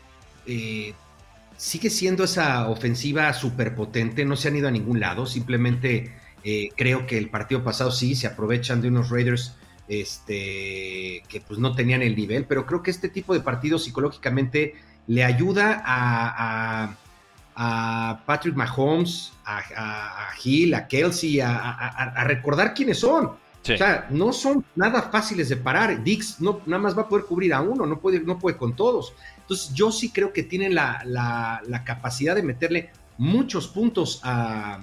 eh, sigue siendo esa ofensiva súper potente, no se han ido a ningún lado, simplemente eh, creo que el partido pasado sí se aprovechan de unos Raiders este, que pues no tenían el nivel, pero creo que este tipo de partidos psicológicamente le ayuda a, Patrick Mahomes, a, a, Hill, a Kelsey, a, recordar quiénes son. O sea, no son nada fáciles de parar. Dix no, nada más va a poder cubrir a uno, no puede, no puede con todos. Entonces, yo sí creo que tienen la capacidad de meterle muchos puntos a,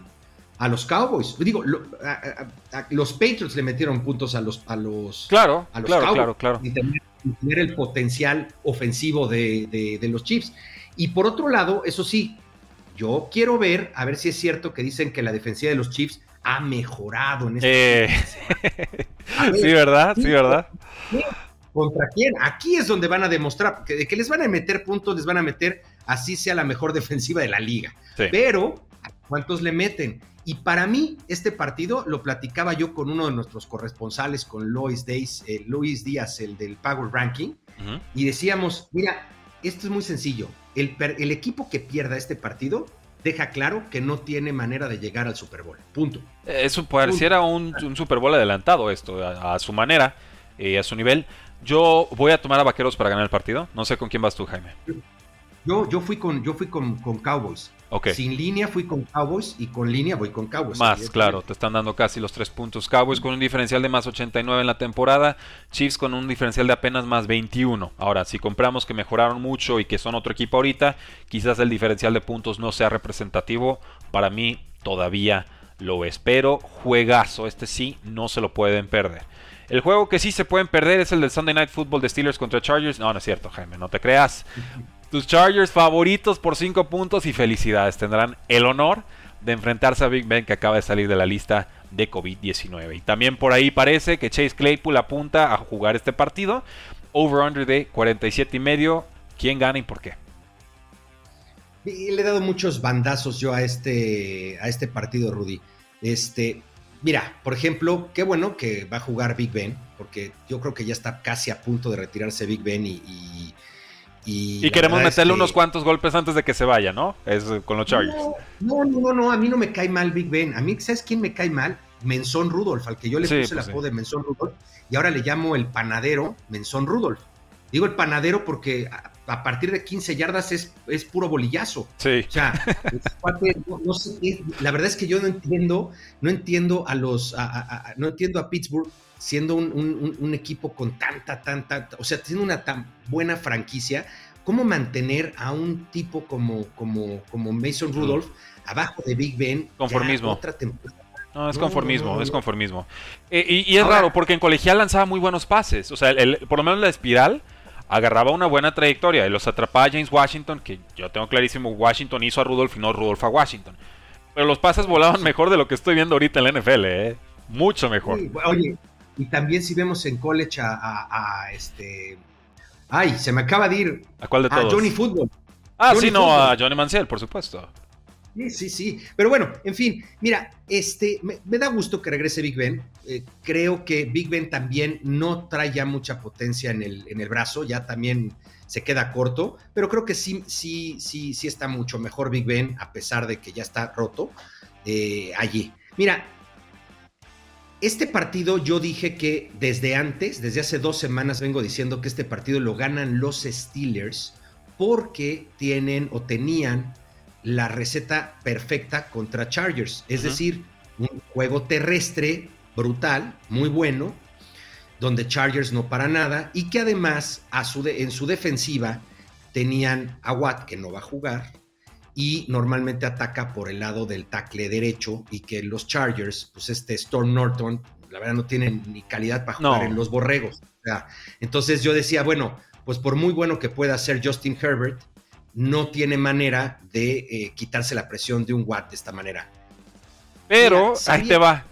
a los Cowboys. Digo, los Patriots le metieron puntos a los, a los, claro, a los claro, Cowboys claro, claro. Y tener, el potencial ofensivo de, los Chiefs. Y por otro lado, eso sí, yo quiero ver, a ver si es cierto que dicen que la defensiva de los Chiefs ha mejorado en este eh... Sí, ¿verdad? Sí, ¿verdad? ¿Contra quién? Aquí es donde van a demostrar que, que les van a meter puntos, les van a meter así sea la mejor defensiva de la liga. Pero, ¿cuántos le meten? Y para mí, este partido lo platicaba yo con uno de nuestros corresponsales, con Lois, Days, eh, Luis Díaz, el del Power Ranking, y decíamos, mira, esto es muy sencillo. El, el, equipo que pierda este partido deja claro que no tiene manera de llegar al Super Bowl. Punto. Eso pareciera un, un, Super Bowl adelantado esto, a, su manera, y a su nivel. Yo voy a tomar a Vaqueros para ganar el partido. No sé con quién vas tú, Jaime. Yo, yo fui con, yo fui con, con Cowboys. Sin línea fui con Cowboys y con línea voy con Cowboys. Más, claro, te están dando casi los tres puntos. Cowboys con un diferencial de más 89 en la temporada, Chiefs con un diferencial de apenas más 21. Ahora, si compramos que mejoraron mucho y que son otro equipo ahorita, quizás el diferencial de puntos no sea representativo. Para mí todavía lo espero. Juegazo, este sí, no se lo pueden perder. El juego que sí se pueden perder es el del Sunday Night Football de Steelers contra Chargers. No, no es cierto, Jaime, no te creas. Tus Chargers favoritos por 5 puntos y felicidades. Tendrán el honor de enfrentarse a Big Ben que acaba de salir de la lista de COVID-19. Y también por ahí parece que Chase Claypool apunta a jugar este partido. Over-under de 47 y medio. ¿Quién gana y por qué? Le he dado muchos bandazos yo a este, a este partido, Rudy. Este, mira, por ejemplo, qué bueno que va a jugar Big Ben, porque yo creo que ya está casi a punto de retirarse Big Ben y y, queremos meterle unos cuantos golpes antes de que se vaya, ¿no? Es con los Chargers. No, no, no, no, a mí no me cae mal Big Ben. A mí, ¿sabes quién me cae mal? Menzón Rudolf, al que yo le puse la pues apodo de Menzón Rudolf, y ahora le llamo el panadero Menzón Rudolf. Digo el panadero porque a, partir de 15 yardas es, es, puro bolillazo. Sí. O sea, no, sé, la verdad es que yo no entiendo, no entiendo a los, no entiendo a Pittsburgh siendo un, equipo con tanta, tanta, o sea, siendo una tan buena franquicia, ¿cómo mantener a un tipo como, como, como Mason Rudolph abajo de Big Ben? Conformismo. No, es conformismo, es conformismo. Eh, y, es raro porque en colegial lanzaba muy buenos pases. O sea, por lo menos la espiral agarraba una buena trayectoria y los atrapaba James Washington, que yo tengo clarísimo, Washington hizo a Rudolph y no Rudolph a Washington. Pero los pases volaban mejor de lo que estoy viendo ahorita en la NFL, ¿eh? Mucho mejor. oye, y también si vemos en college a, este... Ay, se me acaba de ir. ¿A cuál de todos? A Johnny Football. Ah, sí, no, a Johnny Mansell, por supuesto. Sí, sí, sí. Pero bueno, en fin, mira, este, me, da gusto que regrese Big Ben. Eh, creo que Big Ben también no trae ya mucha potencia en el, en el brazo, ya también se queda corto, pero creo que sí, sí, sí, sí está mucho mejor Big Ben, a pesar de que ya está roto eh, allí. Mira, este partido yo dije que desde antes, desde hace dos semanas vengo diciendo que este partido lo ganan los Steelers porque tienen o tenían la receta perfecta contra Chargers. Es decir, un juego terrestre brutal, muy bueno, donde Chargers no para nada y que además a su en su defensiva tenían a Watt que no va a jugar, y normalmente ataca por el lado del tackle derecho y que los Chargers, pues este Storm Norton, la verdad no tienen ni calidad para jugar en los borregos. entonces yo decía, bueno, pues por muy bueno que pueda ser Justin Herbert, no tiene manera de eh, quitarse la presión de un Watt de esta manera. Pero ahí te va.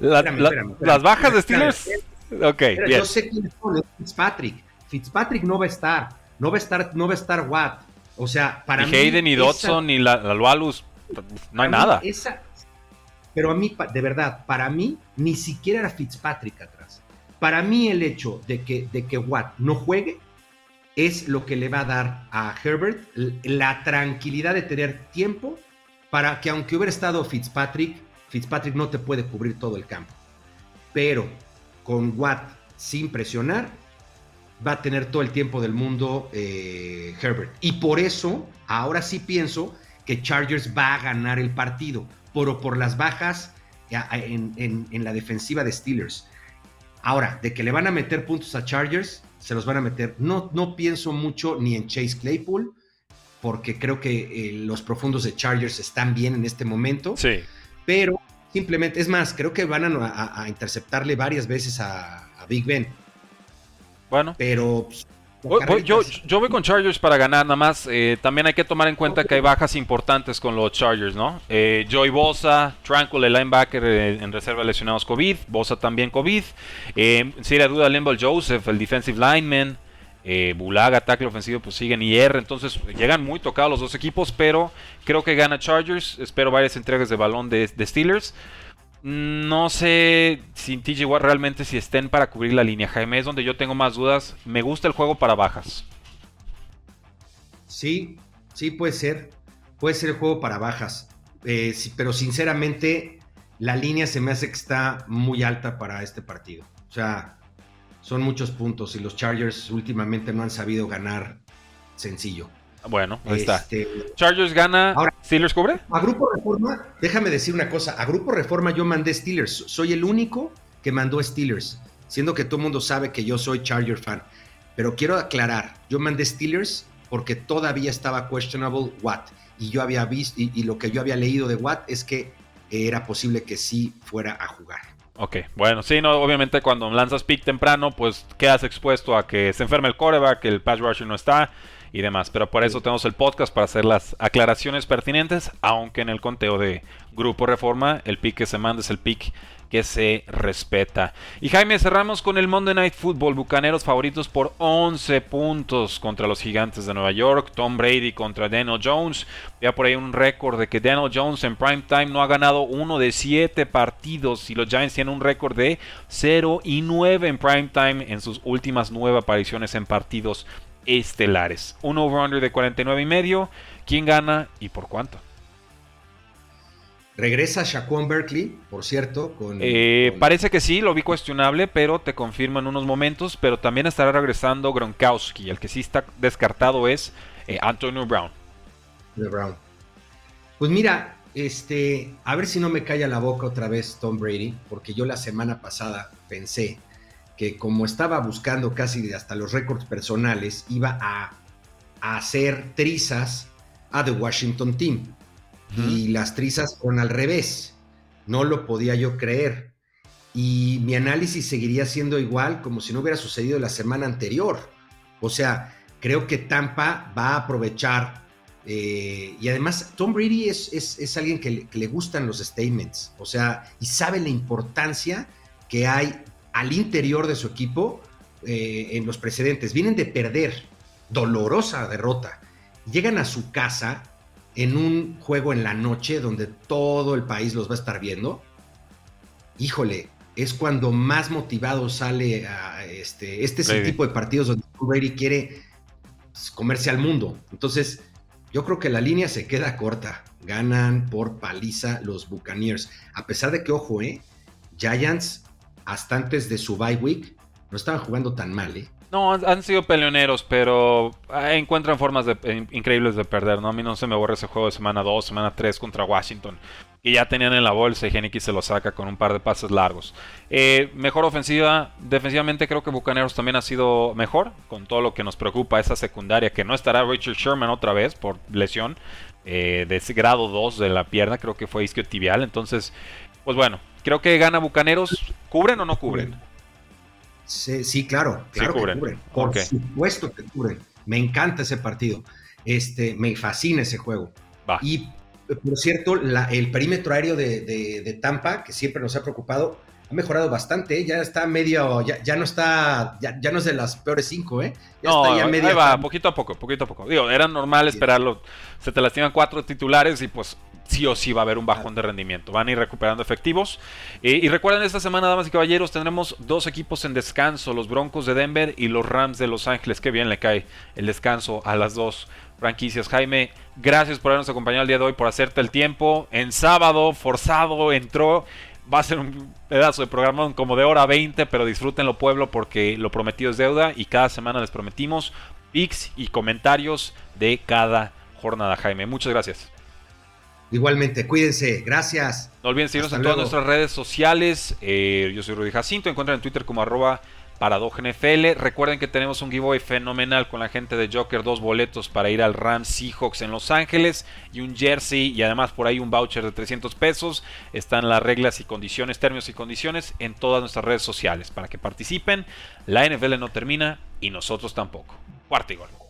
las bajas de Steelers. Ok, bien. Yo sé quién es Fitzpatrick. Fitzpatrick no va a estar. No va a estar, no va a estar Watt. O sea, para ni Hayden, ni Dodson, ni la, la Loalus, no hay nada. Esa, pero a mí, de verdad, para mí, ni siquiera era Fitzpatrick atrás. Para mí el hecho de que, de que Watt no juegue es lo que le va a dar a Herbert la tranquilidad de tener tiempo para que aunque hubiera estado Fitzpatrick, Fitzpatrick no te puede cubrir todo el campo. Pero con Watt sin presionar, va a tener todo el tiempo del mundo eh, Herbert. Y por eso, ahora sí pienso que Chargers va a ganar el partido, pero por las bajas en, en la defensiva de Steelers. Ahora, de que le van a meter puntos a Chargers, se los van a meter. No, no pienso mucho ni en Chase Claypool, porque creo que eh, los profundos de Chargers están bien en este momento. Sí. Pero simplemente, es más, creo que van a, interceptarle varias veces a, Big Ben. Bueno. Pero pues, yo, yo voy con Chargers para ganar, nada más. Eh, también hay que tomar en cuenta que hay bajas importantes con los Chargers, ¿no? Eh, Joey Bosa, Tranquil, el linebacker en reserva lesionados COVID, Bosa también COVID. Eh, si era duda, Limbo Joseph, el defensive lineman. Eh, Bulaga, tackle ofensivo, pues siguen IR. Entonces llegan muy tocados los dos equipos, pero creo que gana Chargers. Espero varias entregas de balón de, Steelers. No sé si TJ Watt realmente si estén para cubrir la línea. Jaime es donde yo tengo más dudas. Me gusta el juego para bajas. Sí, sí puede ser. Puede ser el juego para bajas. Eh, pero sinceramente, la línea se me hace que está muy alta para este partido. O sea, son muchos puntos y los Chargers últimamente no han sabido ganar sencillo. Bueno, ahí está. Este, Chargers gana. Ahora, ¿Steelers cubre? A Grupo Reforma, déjame decir una cosa. A Grupo Reforma yo mandé Steelers. Soy el único que mandó Steelers. Siendo que todo el mundo sabe que yo soy Charger fan. Pero quiero aclarar, yo mandé Steelers porque todavía estaba questionable Watt. Y yo había visto, y lo que yo había leído de Watt es que era posible que sí fuera a jugar. Ok, bueno, sí, no, obviamente cuando lanzas pick temprano, pues quedas expuesto a que se enferme el coreback, que el pass rusher no está y demás. Pero por eso tenemos el podcast para hacer las aclaraciones pertinentes, aunque en el conteo de Grupo Reforma el pick que se manda es el pick que se respeta. Y Jaime, cerramos con el Monday Night Football. Bucaneros favoritos por 11 puntos contra los Gigantes de Nueva York. Tom Brady contra Daniel Jones. Ya por ahí un récord de que Daniel Jones en prime time no ha ganado uno de 7 partidos. Y los Giants tienen un récord de 0 y 9 en prime time en sus últimas 9 apariciones en partidos estelares. Un over-under de 49 y medio. ¿Quién gana y por cuánto? Regresa Shaquan Berkeley, por cierto. Eh, parece que sí, lo vi cuestionable, pero te confirmo en unos momentos. Pero también estará regresando Gronkowski. El que sí está descartado es eh, Antonio Brown. Brown. Pues mira, este, a ver si no me calla la boca otra vez Tom Brady, porque yo la semana pasada pensé que como estaba buscando casi hasta los récords personales, iba a, a hacer trizas a The Washington Team y las trizas fueron al revés. No lo podía yo creer. Y mi análisis seguiría siendo igual como si no hubiera sucedido la semana anterior. O sea, creo que Tampa va a aprovechar. Eh, y además, Tom Brady es, es, alguien que le, gustan los statements. O sea, y sabe la importancia que hay al interior de su equipo eh, en los precedentes. Vienen de perder, dolorosa derrota. Llegan a su casa en un juego en la noche donde todo el país los va a estar viendo, híjole, es cuando más motivado sale a este, este es el tipo de partidos donde Brady quiere comerse al mundo. Entonces, yo creo que la línea se queda corta. Ganan por paliza los Buccaneers. A pesar de que, ojo, eh, Giants, hasta antes de su bye week, no estaban jugando tan mal, ¿eh? No, han, sido peleoneros, pero ah, encuentran formas increíbles de perder, ¿no? A mí no se me borra ese juego de semana 2, semana 3 contra Washington. Y ya tenían en la bolsa y Geniki se lo saca con un par de pases largos. Eh, mejor ofensiva, defensivamente creo que Bucaneros también ha sido mejor, con todo lo que nos preocupa esa secundaria, que no estará Richard Sherman otra vez por lesión eh, de grado 2 de la pierna, creo que fue isquiotibial. Entonces, pues bueno, creo que gana Bucaneros. ¿Cubren o no cubren? Sí, claro, claro que cubren. Por supuesto que cubren. Me encanta ese partido. Este, me fascina ese juego. Y por cierto, el perímetro aéreo de, Tampa, que siempre nos ha preocupado, ha mejorado bastante, ¿eh? ya está medio, ya, no está, ya, no es de las peores cinco, ¿eh? no, ahí va, poquito a poco, poquito a poco. Digo, era normal esperarlo, se te lastiman cuatro titulares y pues sí o sí va a haber un bajón de rendimiento. Van a ir recuperando efectivos. Eh, y recuerden, esta semana, damas y caballeros, tendremos dos equipos en descanso, los Broncos de Denver y los Rams de Los Ángeles. Qué bien le cae el descanso a las dos franquicias. Jaime, gracias por habernos acompañado el día de hoy, por hacerte el tiempo. En sábado, forzado, entró. Va a ser un pedazo de programa como de hora 20, pero disfrútenlo pueblo porque lo prometido es deuda y cada semana les prometimos pics y comentarios de cada jornada, Jaime. Muchas gracias. Igualmente, cuídense, gracias. No olviden seguirnos en todas nuestras redes sociales. Eh, yo soy Rudy Jacinto, encuentran en Twitter como arroba NFL. Recuerden que tenemos un giveaway fenomenal con la gente de Joker, dos boletos para ir al Rams Seahawks en Los Ángeles y un jersey y además por ahí un voucher de 300 pesos. Están las reglas y condiciones, términos y condiciones en todas nuestras redes sociales para que participen. La NFL no termina y nosotros tampoco. Cuarto y gol.